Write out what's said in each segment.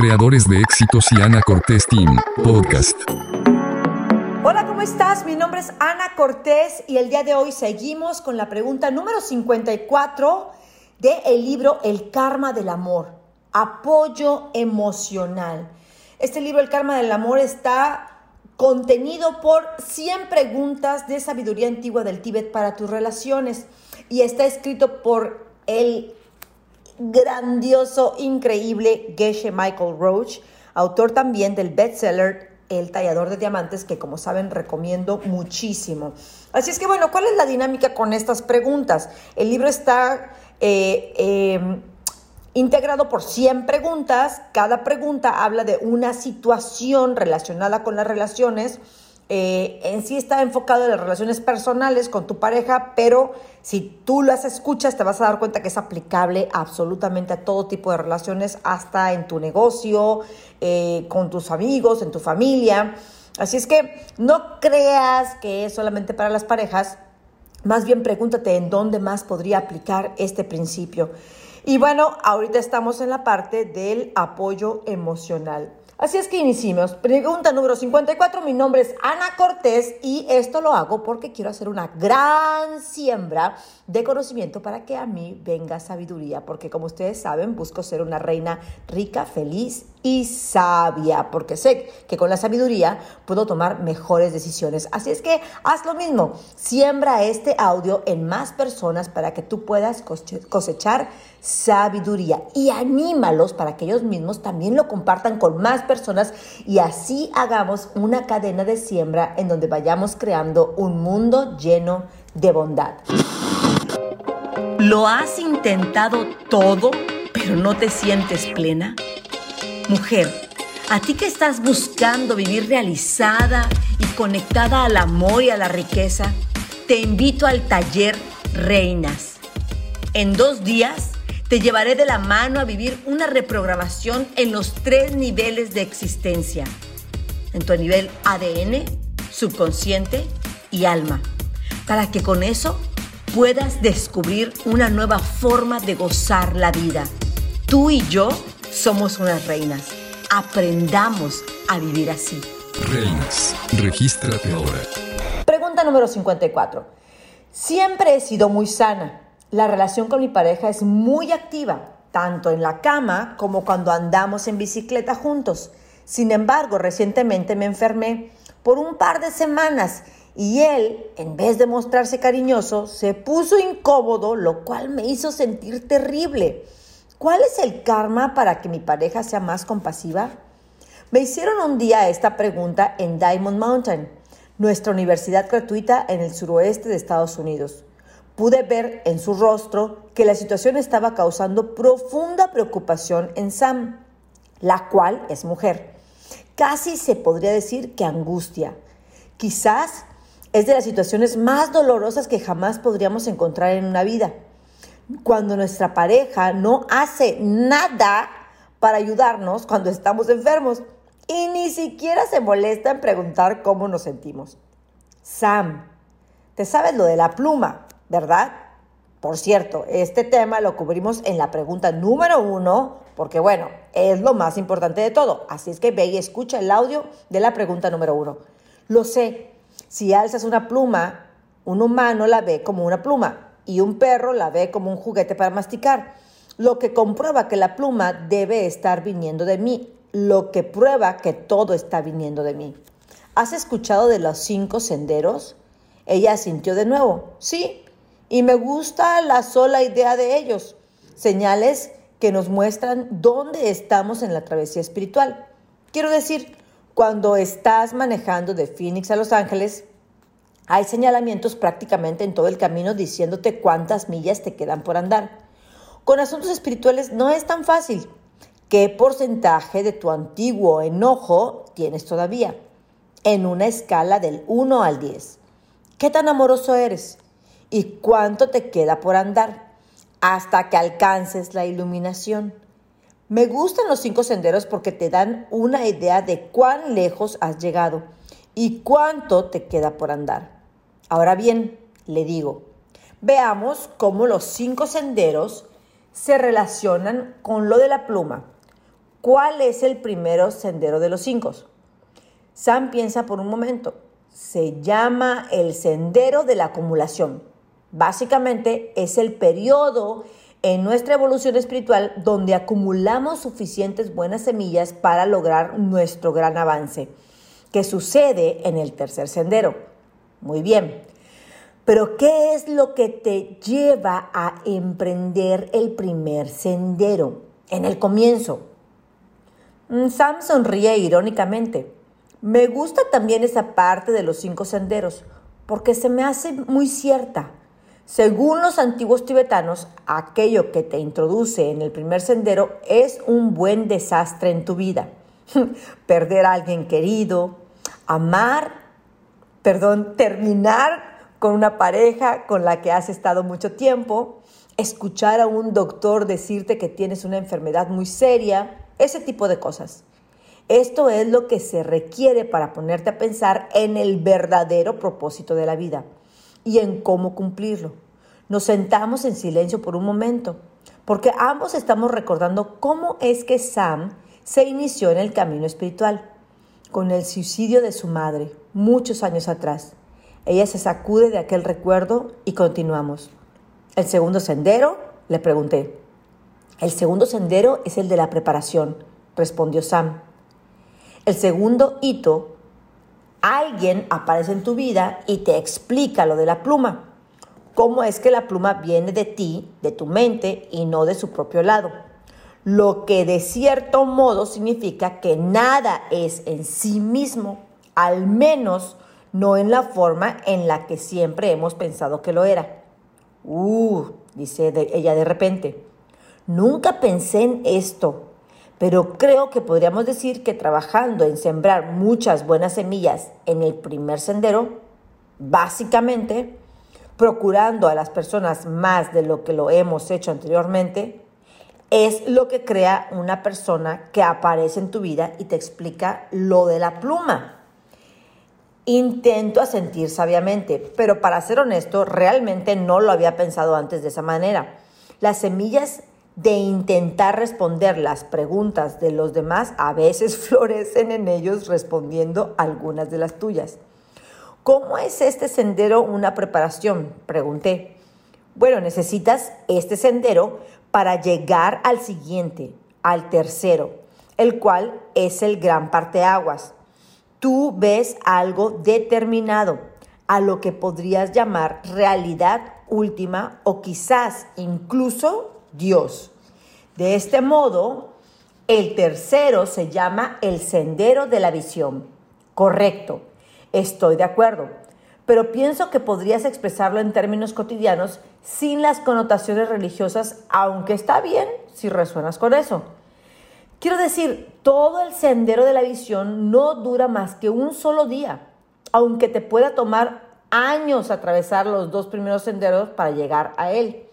creadores de éxitos y Ana Cortés Team, podcast. Hola, ¿cómo estás? Mi nombre es Ana Cortés y el día de hoy seguimos con la pregunta número 54 del el libro El Karma del Amor, apoyo emocional. Este libro, El Karma del Amor, está contenido por 100 preguntas de sabiduría antigua del Tíbet para tus relaciones y está escrito por el grandioso, increíble Geshe Michael Roach, autor también del bestseller El tallador de diamantes, que como saben recomiendo muchísimo. Así es que bueno, ¿cuál es la dinámica con estas preguntas? El libro está eh, em, integrado por 100 preguntas. Cada pregunta habla de una situación relacionada con las relaciones. Eh, en sí está enfocado en las relaciones personales con tu pareja, pero si tú las escuchas te vas a dar cuenta que es aplicable absolutamente a todo tipo de relaciones, hasta en tu negocio, eh, con tus amigos, en tu familia. Así es que no creas que es solamente para las parejas, más bien pregúntate en dónde más podría aplicar este principio. Y bueno, ahorita estamos en la parte del apoyo emocional. Así es que iniciemos. Pregunta número 54. Mi nombre es Ana Cortés y esto lo hago porque quiero hacer una gran siembra de conocimiento para que a mí venga sabiduría. Porque como ustedes saben, busco ser una reina rica, feliz y sabia. Porque sé que con la sabiduría puedo tomar mejores decisiones. Así es que haz lo mismo. Siembra este audio en más personas para que tú puedas cosechar sabiduría y anímalos para que ellos mismos también lo compartan con más personas y así hagamos una cadena de siembra en donde vayamos creando un mundo lleno de bondad. ¿Lo has intentado todo, pero no te sientes plena? Mujer, a ti que estás buscando vivir realizada y conectada al amor y a la riqueza, te invito al taller Reinas. En dos días te llevaré de la mano a vivir una reprogramación en los tres niveles de existencia. En tu nivel ADN, subconsciente y alma. Para que con eso puedas descubrir una nueva forma de gozar la vida. Tú y yo somos unas reinas. Aprendamos a vivir así. Reinas, regístrate ahora. Pregunta número 54. Siempre he sido muy sana la relación con mi pareja es muy activa, tanto en la cama como cuando andamos en bicicleta juntos. Sin embargo, recientemente me enfermé por un par de semanas y él, en vez de mostrarse cariñoso, se puso incómodo, lo cual me hizo sentir terrible. ¿Cuál es el karma para que mi pareja sea más compasiva? Me hicieron un día esta pregunta en Diamond Mountain, nuestra universidad gratuita en el suroeste de Estados Unidos pude ver en su rostro que la situación estaba causando profunda preocupación en Sam, la cual es mujer. Casi se podría decir que angustia. Quizás es de las situaciones más dolorosas que jamás podríamos encontrar en una vida. Cuando nuestra pareja no hace nada para ayudarnos cuando estamos enfermos y ni siquiera se molesta en preguntar cómo nos sentimos. Sam, ¿te sabes lo de la pluma? ¿verdad? Por cierto, este tema lo cubrimos en la pregunta número uno, porque bueno, es lo más importante de todo. Así es que ve escucha el audio de la pregunta número uno. Lo sé, si alzas una pluma, un humano la ve como una pluma y un perro la ve como un juguete para masticar, lo que comprueba que la pluma debe estar viniendo de mí, lo que prueba que todo está viniendo de mí. ¿Has escuchado de los cinco senderos? Ella sintió de nuevo. Sí, y me gusta la sola idea de ellos, señales que nos muestran dónde estamos en la travesía espiritual. Quiero decir, cuando estás manejando de Phoenix a Los Ángeles, hay señalamientos prácticamente en todo el camino diciéndote cuántas millas te quedan por andar. Con asuntos espirituales no es tan fácil. ¿Qué porcentaje de tu antiguo enojo tienes todavía? En una escala del 1 al 10. ¿Qué tan amoroso eres? y cuánto te queda por andar hasta que alcances la iluminación. Me gustan los cinco senderos porque te dan una idea de cuán lejos has llegado y cuánto te queda por andar. Ahora bien, le digo, veamos cómo los cinco senderos se relacionan con lo de la pluma. ¿Cuál es el primero sendero de los cinco? Sam piensa por un momento. Se llama el sendero de la acumulación. Básicamente es el periodo en nuestra evolución espiritual donde acumulamos suficientes buenas semillas para lograr nuestro gran avance, que sucede en el tercer sendero. Muy bien. Pero ¿qué es lo que te lleva a emprender el primer sendero en el comienzo? Mm, Sam sonríe irónicamente. Me gusta también esa parte de los cinco senderos, porque se me hace muy cierta. Según los antiguos tibetanos, aquello que te introduce en el primer sendero es un buen desastre en tu vida. Perder a alguien querido, amar, perdón, terminar con una pareja con la que has estado mucho tiempo, escuchar a un doctor decirte que tienes una enfermedad muy seria, ese tipo de cosas. Esto es lo que se requiere para ponerte a pensar en el verdadero propósito de la vida y en cómo cumplirlo. Nos sentamos en silencio por un momento, porque ambos estamos recordando cómo es que Sam se inició en el camino espiritual, con el suicidio de su madre, muchos años atrás. Ella se sacude de aquel recuerdo y continuamos. ¿El segundo sendero? Le pregunté. El segundo sendero es el de la preparación, respondió Sam. El segundo hito, alguien aparece en tu vida y te explica lo de la pluma. Cómo es que la pluma viene de ti, de tu mente y no de su propio lado. Lo que de cierto modo significa que nada es en sí mismo, al menos no en la forma en la que siempre hemos pensado que lo era. Uh, dice ella de repente. Nunca pensé en esto, pero creo que podríamos decir que trabajando en sembrar muchas buenas semillas en el primer sendero, básicamente procurando a las personas más de lo que lo hemos hecho anteriormente, es lo que crea una persona que aparece en tu vida y te explica lo de la pluma. Intento asentir sabiamente, pero para ser honesto, realmente no lo había pensado antes de esa manera. Las semillas de intentar responder las preguntas de los demás, a veces florecen en ellos respondiendo algunas de las tuyas. ¿Cómo es este sendero una preparación? Pregunté. Bueno, necesitas este sendero para llegar al siguiente, al tercero, el cual es el gran parteaguas. Tú ves algo determinado, a lo que podrías llamar realidad última o quizás incluso Dios. De este modo, el tercero se llama el sendero de la visión. Correcto, estoy de acuerdo, pero pienso que podrías expresarlo en términos cotidianos sin las connotaciones religiosas, aunque está bien si resuenas con eso. Quiero decir, todo el sendero de la visión no dura más que un solo día, aunque te pueda tomar años atravesar los dos primeros senderos para llegar a él.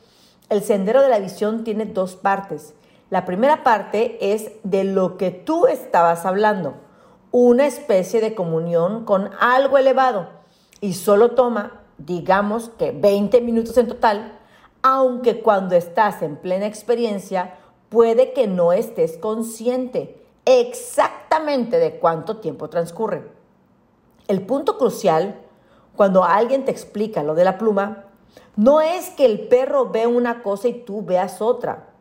El sendero de la visión tiene dos partes. La primera parte es de lo que tú estabas hablando, una especie de comunión con algo elevado y solo toma, digamos que 20 minutos en total, aunque cuando estás en plena experiencia puede que no estés consciente exactamente de cuánto tiempo transcurre. El punto crucial, cuando alguien te explica lo de la pluma, no es que el perro ve una cosa y tú veas otra.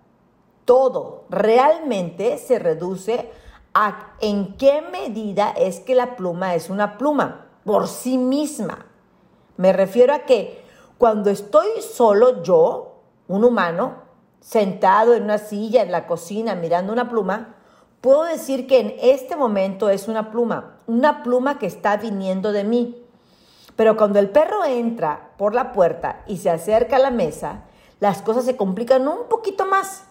Todo realmente se reduce a en qué medida es que la pluma es una pluma por sí misma. Me refiero a que cuando estoy solo yo, un humano, sentado en una silla en la cocina mirando una pluma, puedo decir que en este momento es una pluma, una pluma que está viniendo de mí. Pero cuando el perro entra por la puerta y se acerca a la mesa, las cosas se complican un poquito más.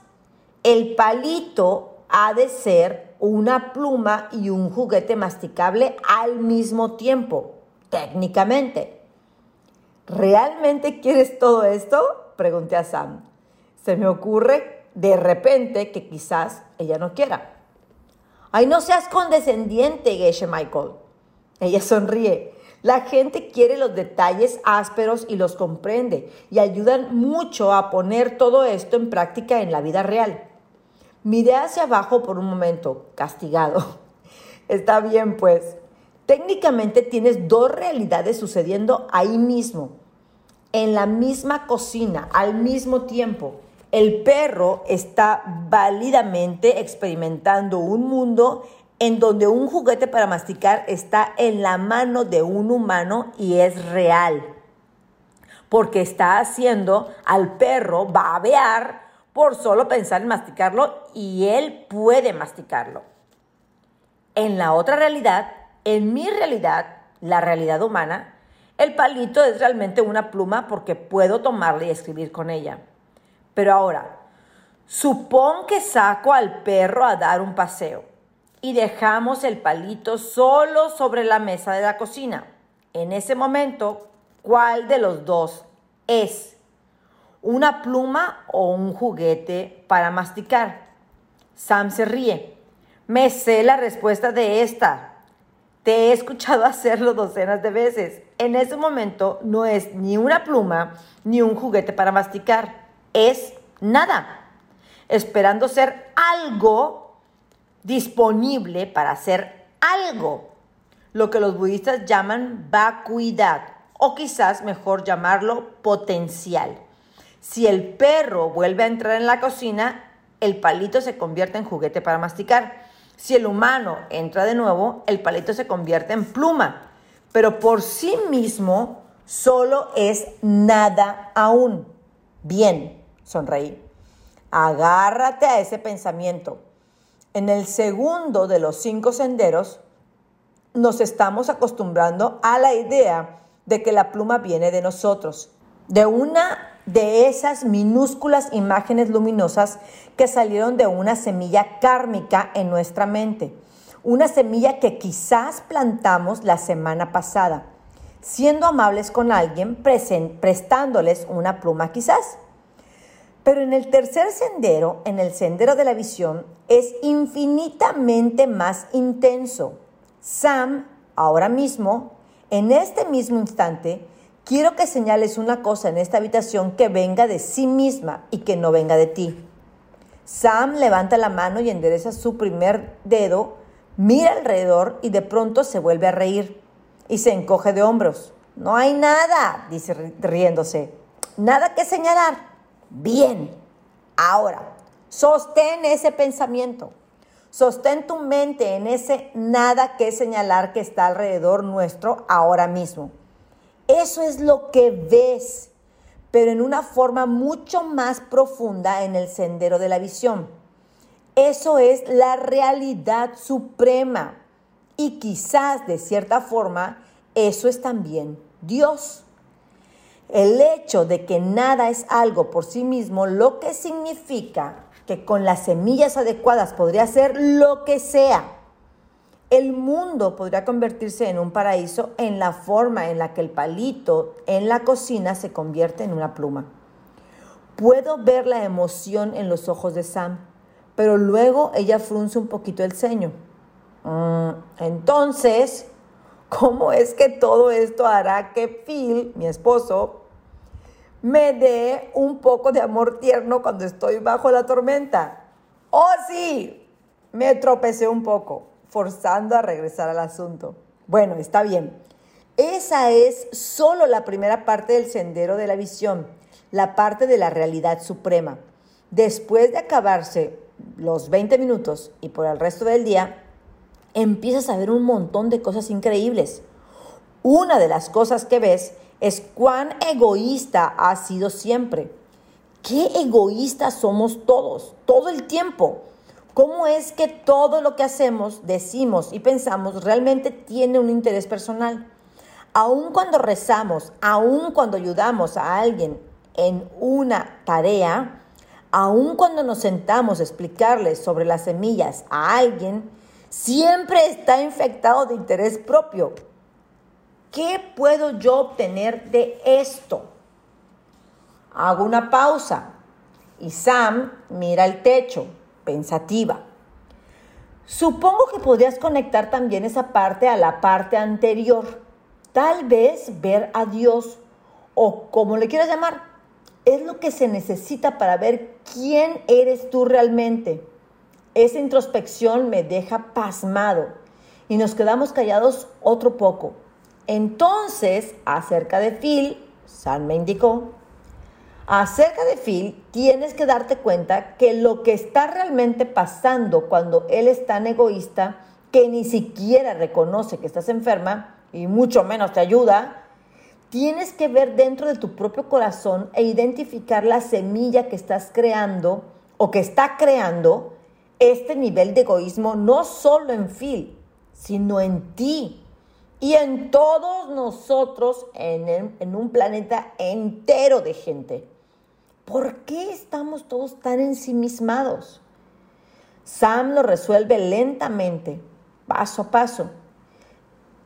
El palito ha de ser una pluma y un juguete masticable al mismo tiempo, técnicamente. ¿Realmente quieres todo esto? Pregunté a Sam. Se me ocurre de repente que quizás ella no quiera. Ay, no seas condescendiente, Geshe Michael. Ella sonríe. La gente quiere los detalles ásperos y los comprende y ayudan mucho a poner todo esto en práctica en la vida real. Miré hacia abajo por un momento, castigado. Está bien, pues. Técnicamente tienes dos realidades sucediendo ahí mismo, en la misma cocina, al mismo tiempo. El perro está válidamente experimentando un mundo en donde un juguete para masticar está en la mano de un humano y es real. Porque está haciendo al perro babear por solo pensar en masticarlo y él puede masticarlo. En la otra realidad, en mi realidad, la realidad humana, el palito es realmente una pluma porque puedo tomarla y escribir con ella. Pero ahora, supón que saco al perro a dar un paseo y dejamos el palito solo sobre la mesa de la cocina. En ese momento, ¿cuál de los dos es? ¿Una pluma o un juguete para masticar? Sam se ríe. Me sé la respuesta de esta. Te he escuchado hacerlo docenas de veces. En ese momento no es ni una pluma ni un juguete para masticar es nada, esperando ser algo disponible para hacer algo, lo que los budistas llaman vacuidad, o quizás mejor llamarlo potencial. Si el perro vuelve a entrar en la cocina, el palito se convierte en juguete para masticar. Si el humano entra de nuevo, el palito se convierte en pluma. Pero por sí mismo solo es nada aún. Bien, sonreí. Agárrate a ese pensamiento. En el segundo de los cinco senderos, nos estamos acostumbrando a la idea de que la pluma viene de nosotros, de una de esas minúsculas imágenes luminosas que salieron de una semilla kármica en nuestra mente, una semilla que quizás plantamos la semana pasada, siendo amables con alguien, prestándoles una pluma quizás. Pero en el tercer sendero, en el sendero de la visión, es infinitamente más intenso. Sam, ahora mismo, en este mismo instante, quiero que señales una cosa en esta habitación que venga de sí misma y que no venga de ti. Sam levanta la mano y endereza su primer dedo, mira alrededor y de pronto se vuelve a reír y se encoge de hombros. No hay nada, dice riéndose. Nada que señalar. Bien, ahora, sostén ese pensamiento. Sostén tu mente en ese nada que señalar que está alrededor nuestro ahora mismo. Eso es lo que ves, pero en una forma mucho más profunda en el sendero de la visión. Eso es la realidad suprema. Y quizás de cierta forma, eso es también Dios. El hecho de que nada es algo por sí mismo, lo que significa que con las semillas adecuadas podría ser lo que sea. El mundo podría convertirse en un paraíso en la forma en la que el palito en la cocina se convierte en una pluma. Puedo ver la emoción en los ojos de Sam, pero luego ella frunce un poquito el ceño. Mm, entonces, ¿Cómo es que todo esto hará que Phil, mi esposo, me dé un poco de amor tierno cuando estoy bajo la tormenta? Oh, sí, me tropecé un poco, forzando a regresar al asunto. Bueno, está bien. Esa es solo la primera parte del sendero de la visión, la parte de la realidad suprema. Después de acabarse los 20 minutos y por el resto del día, empiezas a ver un montón de cosas increíbles. Una de las cosas que ves es cuán egoísta has sido siempre. Qué egoístas somos todos, todo el tiempo. ¿Cómo es que todo lo que hacemos, decimos y pensamos realmente tiene un interés personal? Aun cuando rezamos, aun cuando ayudamos a alguien en una tarea, aun cuando nos sentamos a explicarles sobre las semillas a alguien, siempre está infectado de interés propio. ¿Qué puedo yo obtener de esto? Hago una pausa y Sam mira el techo, pensativa. Supongo que podrías conectar también esa parte a la parte anterior. Tal vez ver a Dios o como le quieras llamar. Es lo que se necesita para ver quién eres tú realmente. esa introspección me deja pasmado y nos quedamos callados otro poco. Entonces, acerca de Phil, Sam me indicó, acerca de Phil, tienes que darte cuenta que lo que está realmente pasando cuando él es tan egoísta que ni siquiera reconoce que estás enferma y mucho menos te ayuda, tienes que ver dentro de tu propio corazón e identificar la semilla que estás creando o que está creando este nivel de egoísmo no solo en Phil, sino en ti y en todos nosotros en, en, un planeta entero de gente. ¿Por qué estamos todos tan ensimismados? Sam lo resuelve lentamente, paso a paso.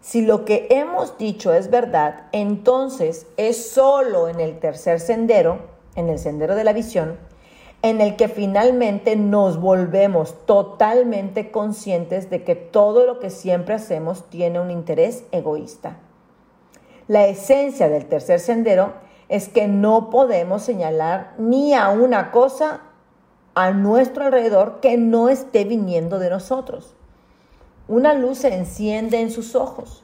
Si lo que hemos dicho es verdad, entonces es solo en el tercer sendero, en el sendero de la visión, en el que finalmente nos volvemos totalmente conscientes de que todo lo que siempre hacemos tiene un interés egoísta. La esencia del tercer sendero es que no podemos señalar ni a una cosa a nuestro alrededor que no esté viniendo de nosotros. Una luz se enciende en sus ojos.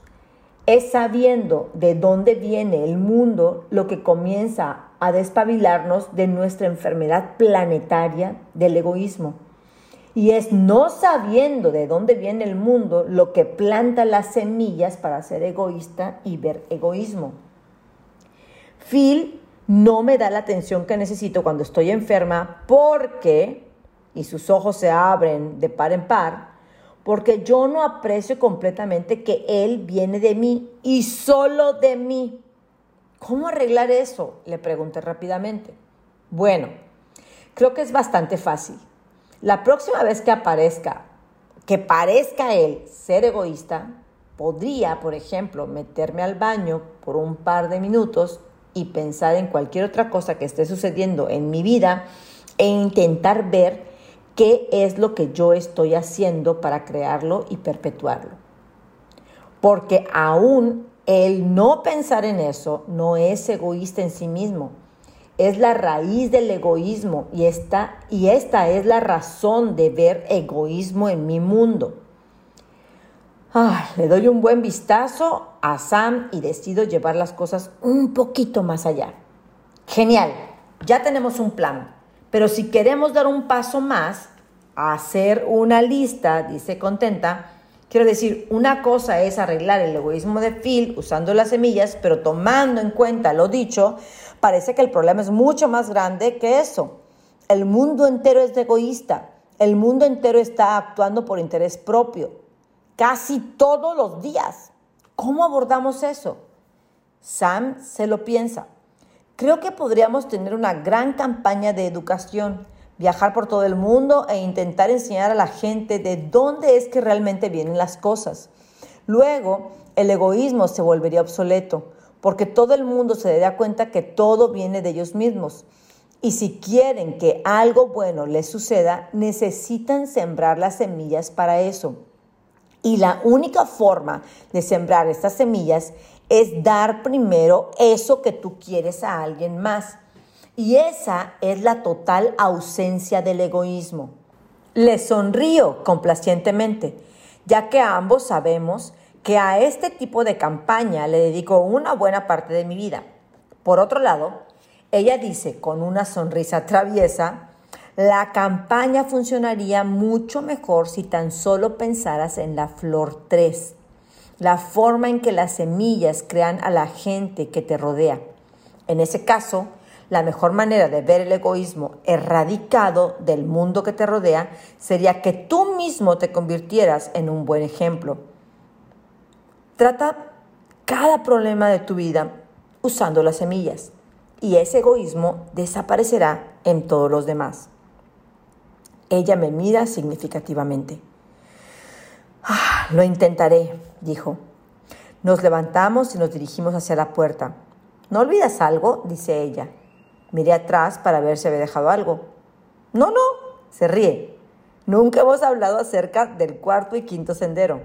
Es sabiendo de dónde viene el mundo lo que comienza a despabilarnos de nuestra enfermedad planetaria del egoísmo. Y es no sabiendo de dónde viene el mundo lo que planta las semillas para ser egoísta y ver egoísmo. Phil no me da la atención que necesito cuando estoy enferma porque, y sus ojos se abren de par en par, porque yo no aprecio completamente que Él viene de mí y solo de mí. ¿Cómo arreglar eso? Le pregunté rápidamente. Bueno, creo que es bastante fácil. La próxima vez que aparezca, que parezca Él ser egoísta, podría, por ejemplo, meterme al baño por un par de minutos y pensar en cualquier otra cosa que esté sucediendo en mi vida e intentar ver qué es lo que yo estoy haciendo para crearlo y perpetuarlo. Porque aún el no pensar en eso no es egoísta en sí mismo, es la raíz del egoísmo y esta, y esta es la razón de ver egoísmo en mi mundo. Le doy un buen vistazo a Sam y decido llevar las cosas un poquito más allá. Genial, ya tenemos un plan, pero si queremos dar un paso más, hacer una lista, dice contenta, quiero decir, una cosa es arreglar el egoísmo de Phil usando las semillas, pero tomando en cuenta lo dicho, parece que el problema es mucho más grande que eso. El mundo entero es egoísta, el mundo entero está actuando por interés propio, casi todos los días. ¿Cómo abordamos eso? Sam se lo piensa. Creo que podríamos tener una gran campaña de educación, viajar por todo el mundo e intentar enseñar a la gente de dónde es que realmente vienen las cosas. Luego, el egoísmo se volvería obsoleto, porque todo el mundo se daría cuenta que todo viene de ellos mismos. Y si quieren que algo bueno les suceda, necesitan sembrar las semillas para eso. Y la única forma de sembrar estas semillas es dar primero eso que tú quieres a alguien más. Y esa es la total ausencia del egoísmo. Le sonrío complacientemente, ya que ambos sabemos que a este tipo de campaña le dedico una buena parte de mi vida. Por otro lado, ella dice con una sonrisa traviesa, la campaña funcionaría mucho mejor si tan solo pensaras en la flor 3, la forma en que las semillas crean a la gente que te rodea. En ese caso, la mejor manera de ver el egoísmo erradicado del mundo que te rodea sería que tú mismo te convirtieras en un buen ejemplo. Trata cada problema de tu vida usando las semillas y ese egoísmo desaparecerá en todos los demás. Ella me mira significativamente. Ah, lo intentaré, dijo. Nos levantamos y nos dirigimos hacia la puerta. ¿No olvidas algo? dice ella. Miré atrás para ver si había dejado algo. No, no, se ríe. Nunca hemos hablado acerca del cuarto y quinto sendero.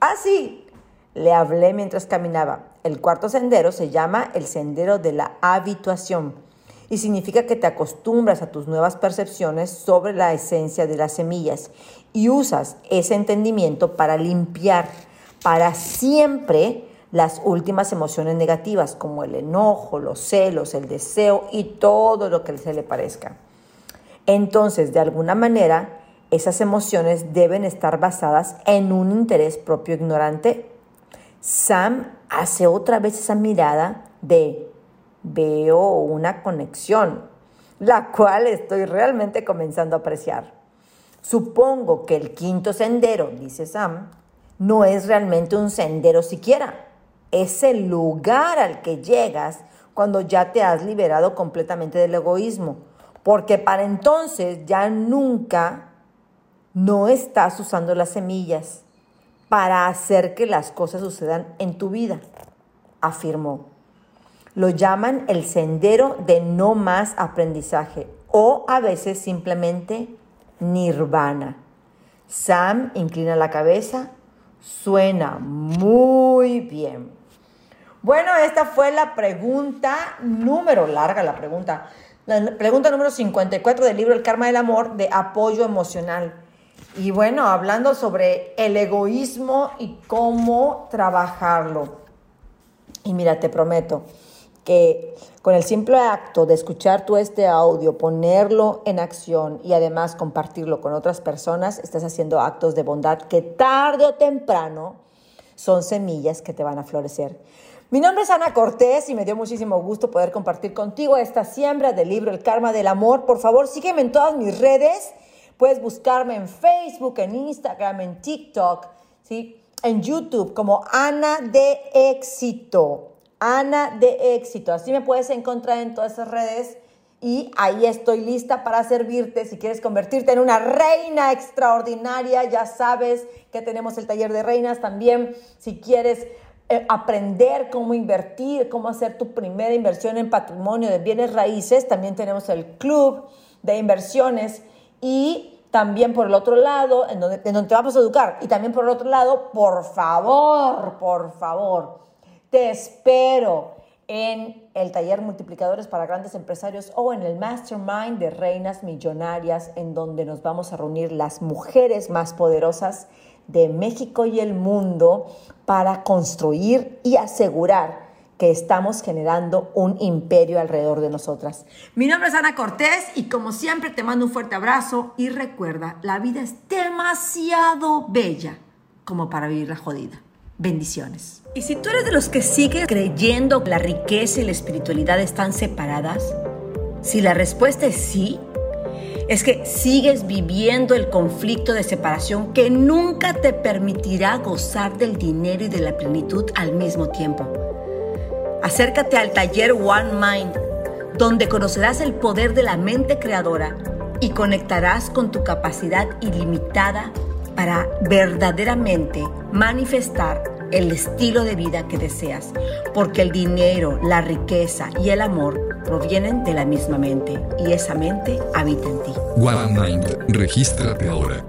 Ah, sí, le hablé mientras caminaba. El cuarto sendero se llama el sendero de la habituación y significa que te acostumbras a tus nuevas percepciones sobre la esencia de las semillas y usas ese entendimiento para limpiar para siempre las últimas emociones negativas como el enojo, los celos, el deseo y todo lo que se le parezca. Entonces, de alguna manera, esas emociones deben estar basadas en un interés propio ignorante. Sam hace otra vez esa mirada de veo una conexión, la cual estoy realmente comenzando a apreciar. Supongo que el quinto sendero, dice Sam, no es realmente un sendero siquiera. Es el lugar al que llegas cuando ya te has liberado completamente del egoísmo. Porque para entonces ya nunca no estás usando las semillas para hacer que las cosas sucedan en tu vida, afirmó. Lo llaman el sendero de no más aprendizaje o a veces simplemente nirvana. Sam inclina la cabeza, suena muy bien. Bueno, esta fue la pregunta número larga, la pregunta. La pregunta número 54 del libro El Karma del Amor de apoyo emocional. Y bueno, hablando sobre el egoísmo y cómo trabajarlo. Y mira, te prometo, que con el simple acto de escuchar tú este audio, ponerlo en acción y además compartirlo con otras personas, estás haciendo actos de bondad que tarde o temprano son semillas que te van a florecer. Mi nombre es Ana Cortés y me dio muchísimo gusto poder compartir contigo esta siembra del libro El Karma del Amor. Por favor, sígueme en todas mis redes. Puedes buscarme en Facebook, en Instagram, en TikTok, ¿sí? en YouTube como Ana de Éxito. Ana de éxito. Así me puedes encontrar en todas esas redes y ahí estoy lista para servirte. Si quieres convertirte en una reina extraordinaria, ya sabes que tenemos el taller de reinas también. Si quieres eh, aprender cómo invertir, cómo hacer tu primera inversión en patrimonio de bienes raíces, también tenemos el club de inversiones y también por el otro lado, en donde, en donde te vamos a educar. Y también por el otro lado, por favor, por favor te espero en el taller Multiplicadores para Grandes Empresarios o en el Mastermind de Reinas Millonarias, en donde nos vamos a reunir las mujeres más poderosas de México y el mundo para construir y asegurar que estamos generando un imperio alrededor de nosotras. Mi nombre es Ana Cortés y como siempre te mando un fuerte abrazo y recuerda, la vida es demasiado bella como para vivirla jodida. Bendiciones. Y si tú eres de los que sigue creyendo que la riqueza y la espiritualidad están separadas, si la respuesta es sí, es que sigues viviendo el conflicto de separación que nunca te permitirá gozar del dinero y de la plenitud al mismo tiempo. Acércate al taller One Mind, donde conocerás el poder de la mente creadora y conectarás con tu capacidad ilimitada para verdaderamente manifestar el estilo de vida que deseas, porque el dinero, la riqueza y el amor provienen de la misma mente y esa mente habita en ti. One Mind, regístrate ahora.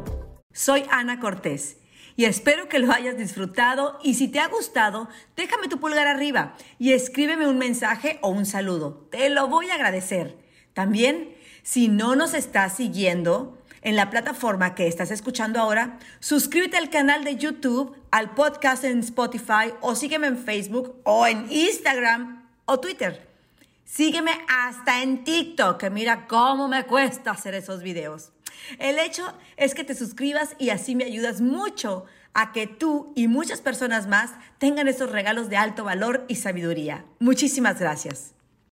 Soy Ana Cortés y espero que lo hayas disfrutado y si te ha gustado, déjame tu pulgar arriba y escríbeme un mensaje o un saludo. Te lo voy a agradecer. También, si no nos estás siguiendo, en la plataforma que estás escuchando ahora, suscríbete al canal de YouTube, al podcast en Spotify o sígueme en Facebook o en Instagram o Twitter. Sígueme hasta en TikTok, que mira cómo me cuesta hacer esos videos. El hecho es que te suscribas y así me ayudas mucho a que tú y muchas personas más tengan esos regalos de alto valor y sabiduría. Muchísimas gracias.